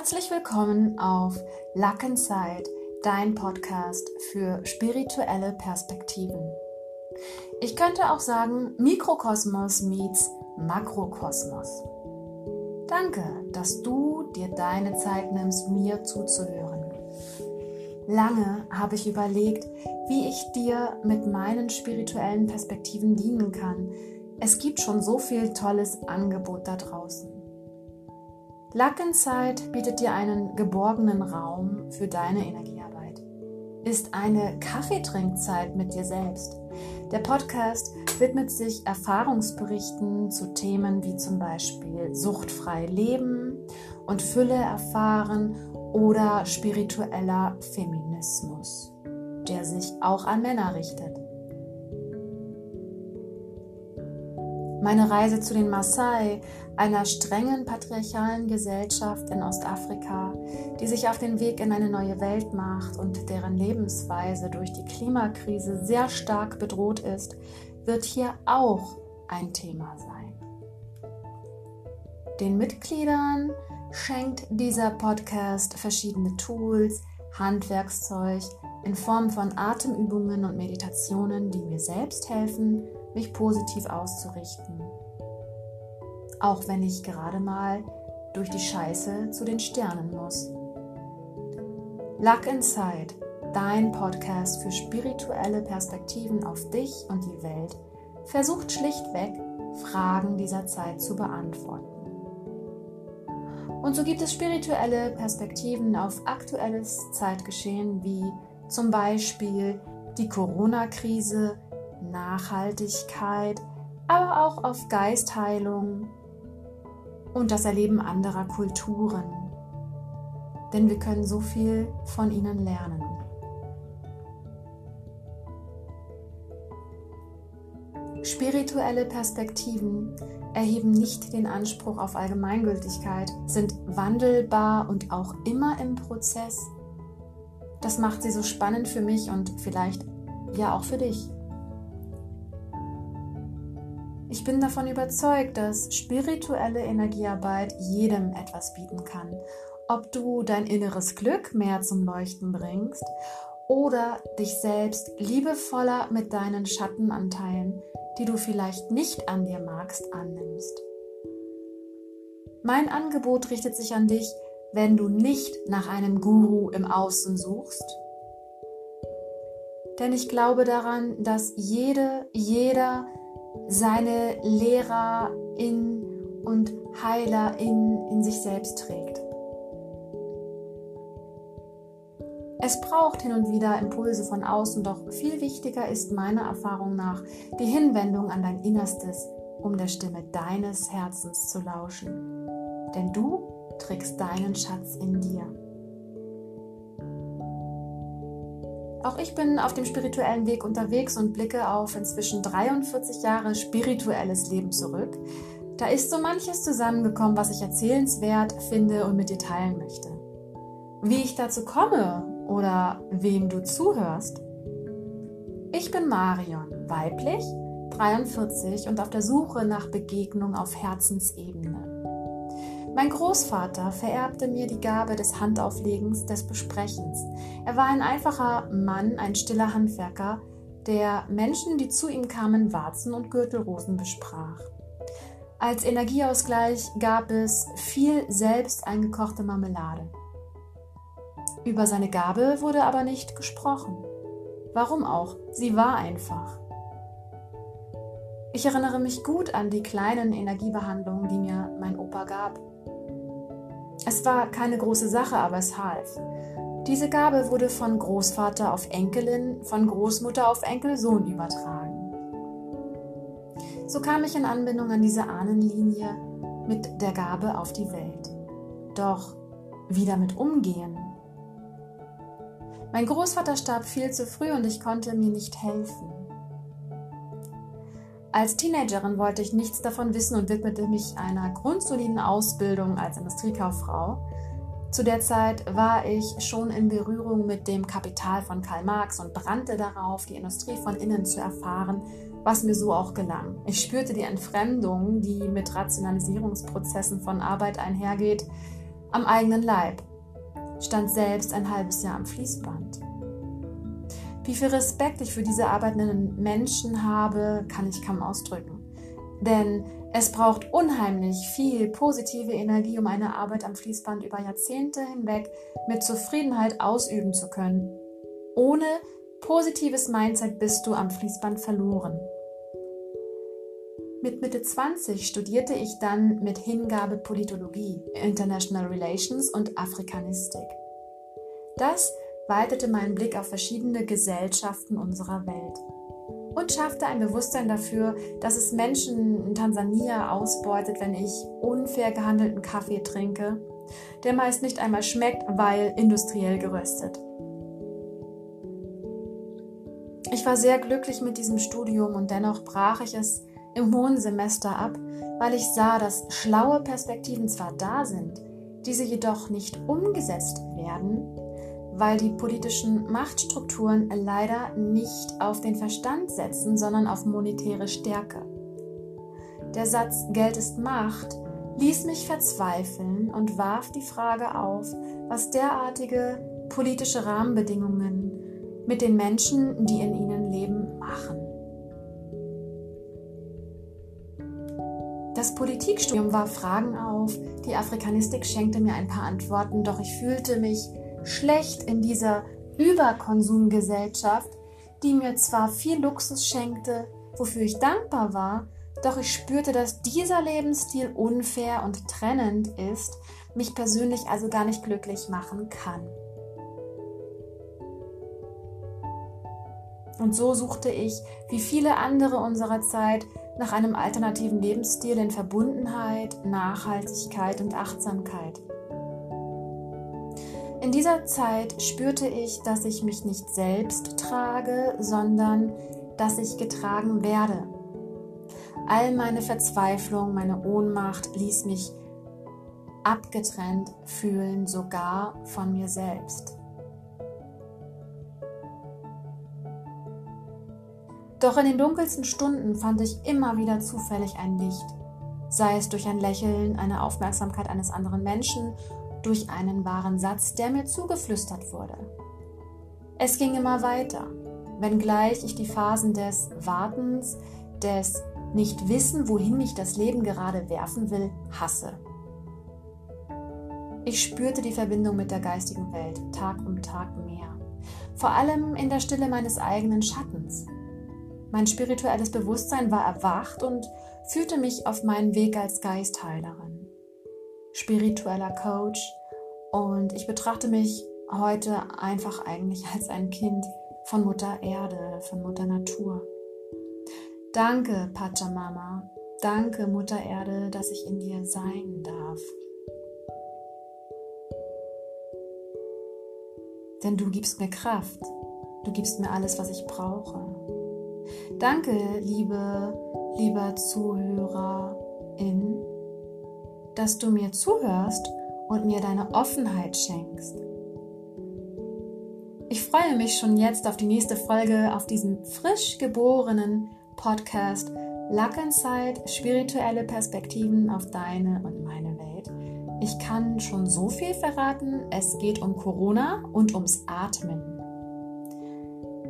Herzlich willkommen auf Luck Inside, dein Podcast für spirituelle Perspektiven. Ich könnte auch sagen Mikrokosmos meets Makrokosmos. Danke, dass du dir deine Zeit nimmst, mir zuzuhören. Lange habe ich überlegt, wie ich dir mit meinen spirituellen Perspektiven dienen kann. Es gibt schon so viel tolles Angebot da draußen. Inside bietet dir einen geborgenen Raum für deine Energiearbeit. Ist eine Kaffeetrinkzeit mit dir selbst. Der Podcast widmet sich Erfahrungsberichten zu Themen wie zum Beispiel suchtfrei leben und Fülle erfahren oder spiritueller Feminismus, der sich auch an Männer richtet. Meine Reise zu den Maasai, einer strengen patriarchalen Gesellschaft in Ostafrika, die sich auf den Weg in eine neue Welt macht und deren Lebensweise durch die Klimakrise sehr stark bedroht ist, wird hier auch ein Thema sein. Den Mitgliedern schenkt dieser Podcast verschiedene Tools, Handwerkszeug in Form von Atemübungen und Meditationen, die mir selbst helfen, mich positiv auszurichten. Auch wenn ich gerade mal durch die Scheiße zu den Sternen muss. Luck Inside, dein Podcast für spirituelle Perspektiven auf dich und die Welt, versucht schlichtweg, Fragen dieser Zeit zu beantworten. Und so gibt es spirituelle Perspektiven auf aktuelles Zeitgeschehen wie zum Beispiel die Corona-Krise, Nachhaltigkeit, aber auch auf Geistheilung und das Erleben anderer Kulturen. Denn wir können so viel von ihnen lernen. Spirituelle Perspektiven erheben nicht den Anspruch auf Allgemeingültigkeit, sind wandelbar und auch immer im Prozess. Das macht sie so spannend für mich und vielleicht ja auch für dich. Ich bin davon überzeugt, dass spirituelle Energiearbeit jedem etwas bieten kann. Ob du dein inneres Glück mehr zum Leuchten bringst oder dich selbst liebevoller mit deinen Schattenanteilen, die du vielleicht nicht an dir magst, annimmst. Mein Angebot richtet sich an dich, wenn du nicht nach einem Guru im Außen suchst. Denn ich glaube daran, dass jede, jeder seine Lehrer in und Heiler in, in sich selbst trägt. Es braucht hin und wieder Impulse von außen, doch viel wichtiger ist meiner Erfahrung nach die Hinwendung an dein Innerstes, um der Stimme deines Herzens zu lauschen. Denn du trägst deinen Schatz in dir. Auch ich bin auf dem spirituellen Weg unterwegs und blicke auf inzwischen 43 Jahre spirituelles Leben zurück. Da ist so manches zusammengekommen, was ich erzählenswert finde und mit dir teilen möchte. Wie ich dazu komme oder wem du zuhörst? Ich bin Marion, weiblich, 43 und auf der Suche nach Begegnung auf Herzensebene. Mein Großvater vererbte mir die Gabe des Handauflegens, des Besprechens. Er war ein einfacher Mann, ein stiller Handwerker, der Menschen, die zu ihm kamen, Warzen und Gürtelrosen besprach. Als Energieausgleich gab es viel selbst eingekochte Marmelade. Über seine Gabe wurde aber nicht gesprochen. Warum auch? Sie war einfach. Ich erinnere mich gut an die kleinen Energiebehandlungen, die mir mein Opa gab. Es war keine große Sache, aber es half. Diese Gabe wurde von Großvater auf Enkelin, von Großmutter auf Enkelsohn übertragen. So kam ich in Anbindung an diese Ahnenlinie mit der Gabe auf die Welt. Doch wie damit umgehen? Mein Großvater starb viel zu früh und ich konnte mir nicht helfen. Als Teenagerin wollte ich nichts davon wissen und widmete mich einer grundsoliden Ausbildung als Industriekauffrau. Zu der Zeit war ich schon in Berührung mit dem Kapital von Karl Marx und brannte darauf, die Industrie von innen zu erfahren, was mir so auch gelang. Ich spürte die Entfremdung, die mit Rationalisierungsprozessen von Arbeit einhergeht, am eigenen Leib, stand selbst ein halbes Jahr am Fließband. Wie viel Respekt ich für diese arbeitenden Menschen habe, kann ich kaum ausdrücken. Denn es braucht unheimlich viel positive Energie, um eine Arbeit am Fließband über Jahrzehnte hinweg mit Zufriedenheit ausüben zu können. Ohne positives Mindset bist du am Fließband verloren. Mit Mitte 20 studierte ich dann mit Hingabe Politologie, International Relations und Afrikanistik. Das weitete meinen Blick auf verschiedene Gesellschaften unserer Welt und schaffte ein Bewusstsein dafür, dass es Menschen in Tansania ausbeutet, wenn ich unfair gehandelten Kaffee trinke, der meist nicht einmal schmeckt, weil industriell geröstet. Ich war sehr glücklich mit diesem Studium und dennoch brach ich es im hohen Semester ab, weil ich sah, dass schlaue Perspektiven zwar da sind, diese jedoch nicht umgesetzt werden, weil die politischen Machtstrukturen leider nicht auf den Verstand setzen, sondern auf monetäre Stärke. Der Satz Geld ist Macht ließ mich verzweifeln und warf die Frage auf, was derartige politische Rahmenbedingungen mit den Menschen, die in ihnen leben, machen. Das Politikstudium warf Fragen auf, die Afrikanistik schenkte mir ein paar Antworten, doch ich fühlte mich schlecht in dieser Überkonsumgesellschaft, die mir zwar viel Luxus schenkte, wofür ich dankbar war, doch ich spürte, dass dieser Lebensstil unfair und trennend ist, mich persönlich also gar nicht glücklich machen kann. Und so suchte ich, wie viele andere unserer Zeit, nach einem alternativen Lebensstil in Verbundenheit, Nachhaltigkeit und Achtsamkeit. In dieser Zeit spürte ich, dass ich mich nicht selbst trage, sondern dass ich getragen werde. All meine Verzweiflung, meine Ohnmacht ließ mich abgetrennt fühlen, sogar von mir selbst. Doch in den dunkelsten Stunden fand ich immer wieder zufällig ein Licht, sei es durch ein Lächeln, eine Aufmerksamkeit eines anderen Menschen, durch einen wahren Satz, der mir zugeflüstert wurde. Es ging immer weiter, wenngleich ich die Phasen des Wartens, des Nicht-Wissen, wohin mich das Leben gerade werfen will, hasse. Ich spürte die Verbindung mit der geistigen Welt Tag um Tag mehr, vor allem in der Stille meines eigenen Schattens, mein spirituelles Bewusstsein war erwacht und führte mich auf meinen Weg als Geistheilerin, spiritueller Coach und ich betrachte mich heute einfach eigentlich als ein Kind von Mutter Erde, von Mutter Natur. Danke, Pachamama. Danke, Mutter Erde, dass ich in dir sein darf. Denn du gibst mir Kraft. Du gibst mir alles, was ich brauche. Danke, liebe, lieber Zuhörerin, dass du mir zuhörst und mir deine Offenheit schenkst. Ich freue mich schon jetzt auf die nächste Folge auf diesem frisch geborenen Podcast Luck Inside, spirituelle Perspektiven auf deine und meine Welt. Ich kann schon so viel verraten, es geht um Corona und ums Atmen.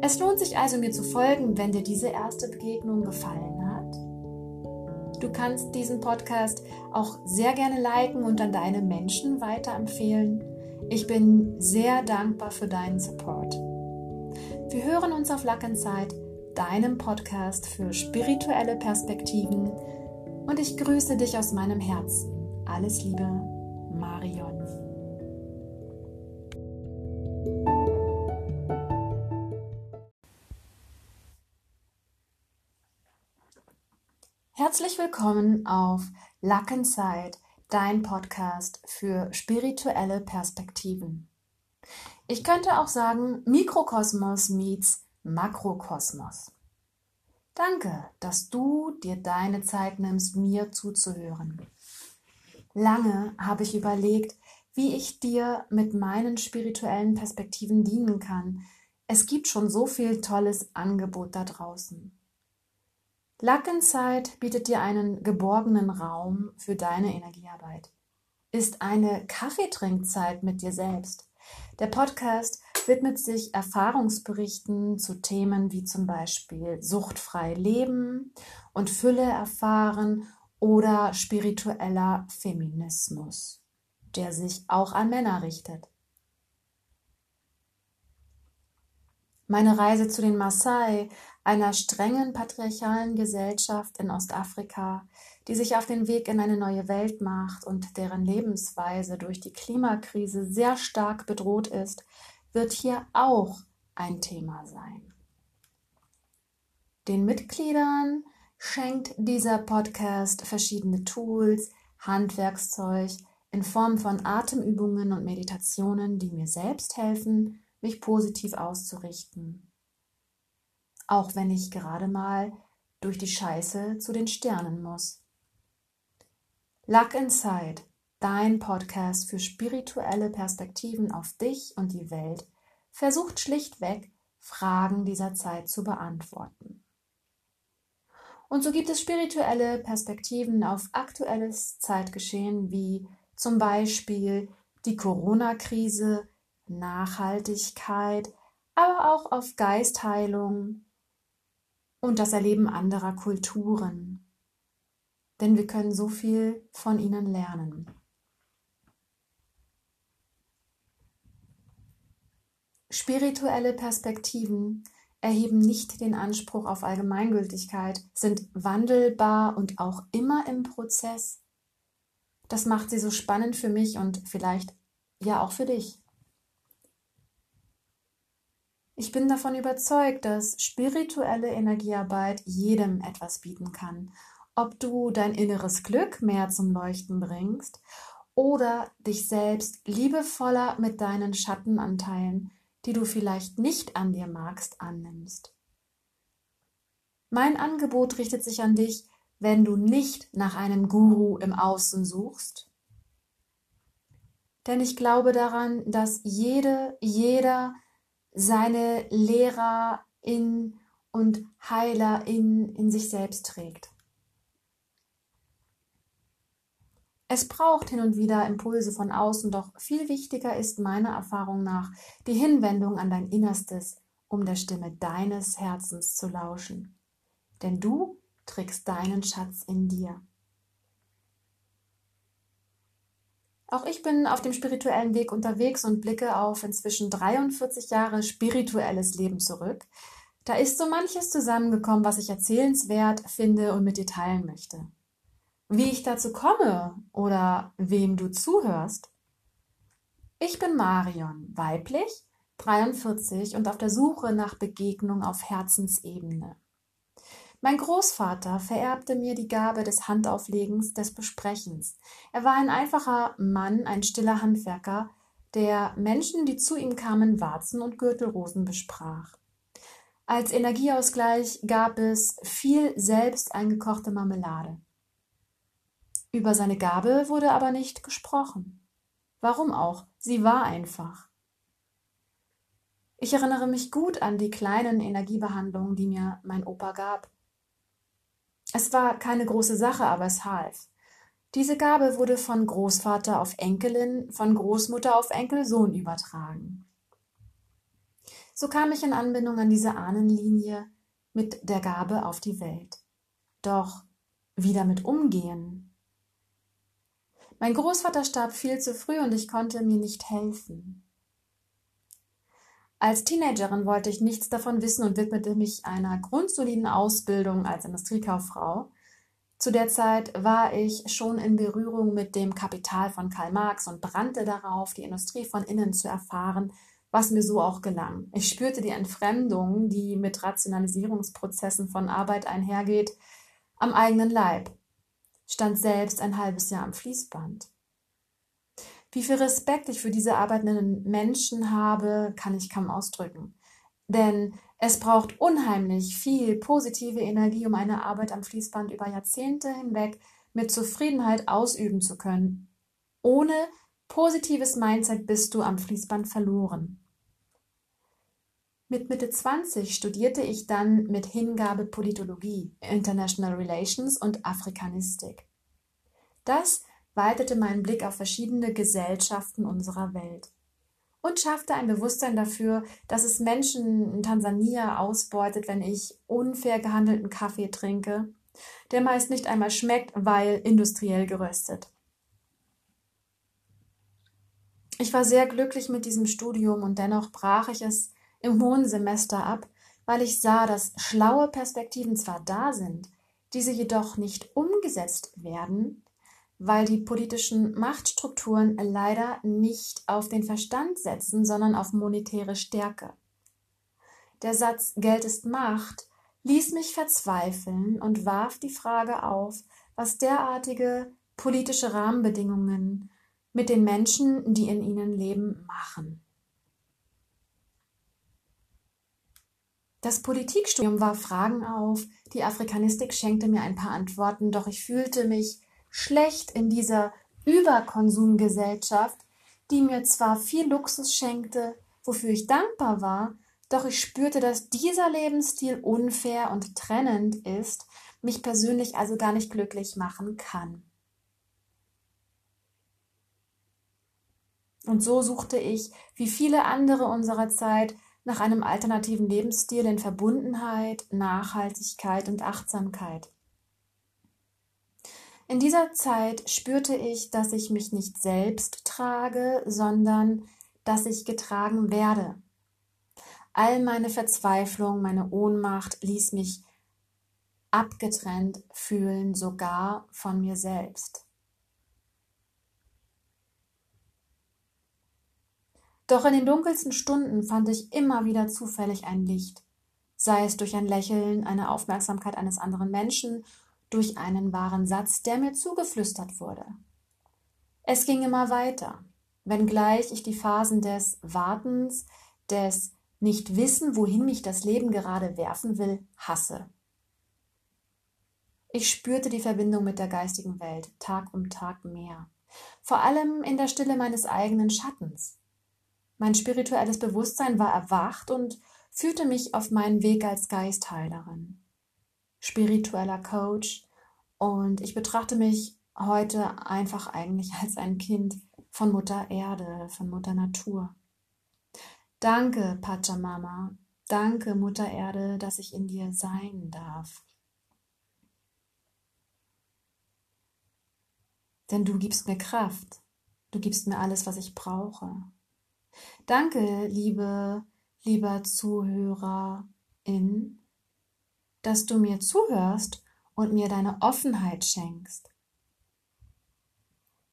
Es lohnt sich also, mir zu folgen, wenn dir diese erste Begegnung gefallen hat. Du kannst diesen Podcast auch sehr gerne liken und an deine Menschen weiterempfehlen. Ich bin sehr dankbar für deinen Support. Wir hören uns auf Lackenzeit, deinem Podcast für spirituelle Perspektiven. Und ich grüße dich aus meinem Herzen. Alles Liebe, Herzlich willkommen auf Luck Inside, dein Podcast für spirituelle Perspektiven. Ich könnte auch sagen Mikrokosmos meets Makrokosmos. Danke, dass du dir deine Zeit nimmst, mir zuzuhören. Lange habe ich überlegt, wie ich dir mit meinen spirituellen Perspektiven dienen kann. Es gibt schon so viel tolles Angebot da draußen. Inside bietet dir einen geborgenen Raum für deine Energiearbeit. ist eine Kaffeetrinkzeit mit dir selbst. Der Podcast widmet sich Erfahrungsberichten zu Themen wie zum Beispiel suchtfrei leben und Fülle erfahren oder spiritueller Feminismus, der sich auch an Männer richtet. Meine Reise zu den Maasai, einer strengen patriarchalen Gesellschaft in Ostafrika, die sich auf den Weg in eine neue Welt macht und deren Lebensweise durch die Klimakrise sehr stark bedroht ist, wird hier auch ein Thema sein. Den Mitgliedern schenkt dieser Podcast verschiedene Tools, Handwerkszeug in Form von Atemübungen und Meditationen, die mir selbst helfen, mich positiv auszurichten. Auch wenn ich gerade mal durch die Scheiße zu den Sternen muss. Luck Inside, dein Podcast für spirituelle Perspektiven auf dich und die Welt, versucht schlichtweg, Fragen dieser Zeit zu beantworten. Und so gibt es spirituelle Perspektiven auf aktuelles Zeitgeschehen wie zum Beispiel die Corona-Krise, Nachhaltigkeit, aber auch auf Geistheilung und das Erleben anderer Kulturen. Denn wir können so viel von ihnen lernen. Spirituelle Perspektiven erheben nicht den Anspruch auf Allgemeingültigkeit, sind wandelbar und auch immer im Prozess. Das macht sie so spannend für mich und vielleicht ja auch für dich. Ich bin davon überzeugt, dass spirituelle Energiearbeit jedem etwas bieten kann. Ob du dein inneres Glück mehr zum Leuchten bringst oder dich selbst liebevoller mit deinen Schattenanteilen, die du vielleicht nicht an dir magst, annimmst. Mein Angebot richtet sich an dich, wenn du nicht nach einem Guru im Außen suchst. Denn ich glaube daran, dass jede, jeder seine Lehrer in und Heiler in, in sich selbst trägt. Es braucht hin und wieder Impulse von außen, doch viel wichtiger ist meiner Erfahrung nach die Hinwendung an dein Innerstes, um der Stimme deines Herzens zu lauschen. Denn du trägst deinen Schatz in dir. Auch ich bin auf dem spirituellen Weg unterwegs und blicke auf inzwischen 43 Jahre spirituelles Leben zurück. Da ist so manches zusammengekommen, was ich erzählenswert finde und mit dir teilen möchte. Wie ich dazu komme oder wem du zuhörst. Ich bin Marion, weiblich, 43 und auf der Suche nach Begegnung auf Herzensebene. Mein Großvater vererbte mir die Gabe des Handauflegens, des Besprechens. Er war ein einfacher Mann, ein stiller Handwerker, der Menschen, die zu ihm kamen, Warzen und Gürtelrosen besprach. Als Energieausgleich gab es viel selbst eingekochte Marmelade. Über seine Gabe wurde aber nicht gesprochen. Warum auch? Sie war einfach. Ich erinnere mich gut an die kleinen Energiebehandlungen, die mir mein Opa gab. Es war keine große Sache, aber es half. Diese Gabe wurde von Großvater auf Enkelin, von Großmutter auf Enkelsohn übertragen. So kam ich in Anbindung an diese Ahnenlinie mit der Gabe auf die Welt. Doch wie damit umgehen? Mein Großvater starb viel zu früh und ich konnte mir nicht helfen. Als Teenagerin wollte ich nichts davon wissen und widmete mich einer grundsoliden Ausbildung als Industriekauffrau. Zu der Zeit war ich schon in Berührung mit dem Kapital von Karl Marx und brannte darauf, die Industrie von innen zu erfahren, was mir so auch gelang. Ich spürte die Entfremdung, die mit Rationalisierungsprozessen von Arbeit einhergeht, am eigenen Leib, stand selbst ein halbes Jahr am Fließband. Wie viel Respekt ich für diese arbeitenden Menschen habe, kann ich kaum ausdrücken. Denn es braucht unheimlich viel positive Energie, um eine Arbeit am Fließband über Jahrzehnte hinweg mit Zufriedenheit ausüben zu können. Ohne positives Mindset bist du am Fließband verloren. Mit Mitte 20 studierte ich dann mit Hingabe Politologie, International Relations und Afrikanistik. Das weitete meinen Blick auf verschiedene Gesellschaften unserer Welt und schaffte ein Bewusstsein dafür, dass es Menschen in Tansania ausbeutet, wenn ich unfair gehandelten Kaffee trinke, der meist nicht einmal schmeckt, weil industriell geröstet. Ich war sehr glücklich mit diesem Studium und dennoch brach ich es im hohen Semester ab, weil ich sah, dass schlaue Perspektiven zwar da sind, diese jedoch nicht umgesetzt werden, weil die politischen Machtstrukturen leider nicht auf den Verstand setzen, sondern auf monetäre Stärke. Der Satz Geld ist Macht ließ mich verzweifeln und warf die Frage auf, was derartige politische Rahmenbedingungen mit den Menschen, die in ihnen leben, machen. Das Politikstudium warf Fragen auf, die Afrikanistik schenkte mir ein paar Antworten, doch ich fühlte mich schlecht in dieser Überkonsumgesellschaft, die mir zwar viel Luxus schenkte, wofür ich dankbar war, doch ich spürte, dass dieser Lebensstil unfair und trennend ist, mich persönlich also gar nicht glücklich machen kann. Und so suchte ich, wie viele andere unserer Zeit, nach einem alternativen Lebensstil in Verbundenheit, Nachhaltigkeit und Achtsamkeit. In dieser Zeit spürte ich, dass ich mich nicht selbst trage, sondern dass ich getragen werde. All meine Verzweiflung, meine Ohnmacht ließ mich abgetrennt fühlen, sogar von mir selbst. Doch in den dunkelsten Stunden fand ich immer wieder zufällig ein Licht, sei es durch ein Lächeln, eine Aufmerksamkeit eines anderen Menschen durch einen wahren Satz, der mir zugeflüstert wurde. Es ging immer weiter, wenngleich ich die Phasen des Wartens, des Nicht-Wissen, wohin mich das Leben gerade werfen will, hasse. Ich spürte die Verbindung mit der geistigen Welt Tag um Tag mehr, vor allem in der Stille meines eigenen Schattens. Mein spirituelles Bewusstsein war erwacht und führte mich auf meinen Weg als Geistheilerin spiritueller Coach und ich betrachte mich heute einfach eigentlich als ein Kind von Mutter Erde, von Mutter Natur. Danke, Pachamama. Danke, Mutter Erde, dass ich in dir sein darf. Denn du gibst mir Kraft. Du gibst mir alles, was ich brauche. Danke, liebe, lieber Zuhörerin, dass du mir zuhörst und mir deine Offenheit schenkst.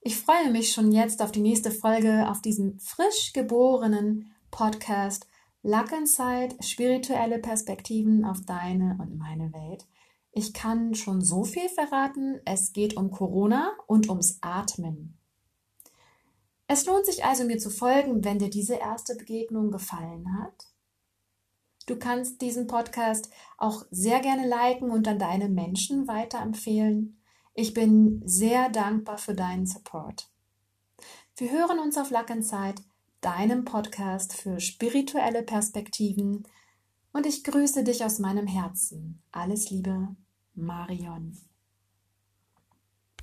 Ich freue mich schon jetzt auf die nächste Folge auf diesem frisch geborenen Podcast Luck Inside, spirituelle Perspektiven auf deine und meine Welt. Ich kann schon so viel verraten, es geht um Corona und ums Atmen. Es lohnt sich also mir zu folgen, wenn dir diese erste Begegnung gefallen hat. Du kannst diesen Podcast auch sehr gerne liken und an deine Menschen weiterempfehlen. Ich bin sehr dankbar für deinen Support. Wir hören uns auf Lackenzeit, deinem Podcast für spirituelle Perspektiven. Und ich grüße dich aus meinem Herzen. Alles Liebe, Marion.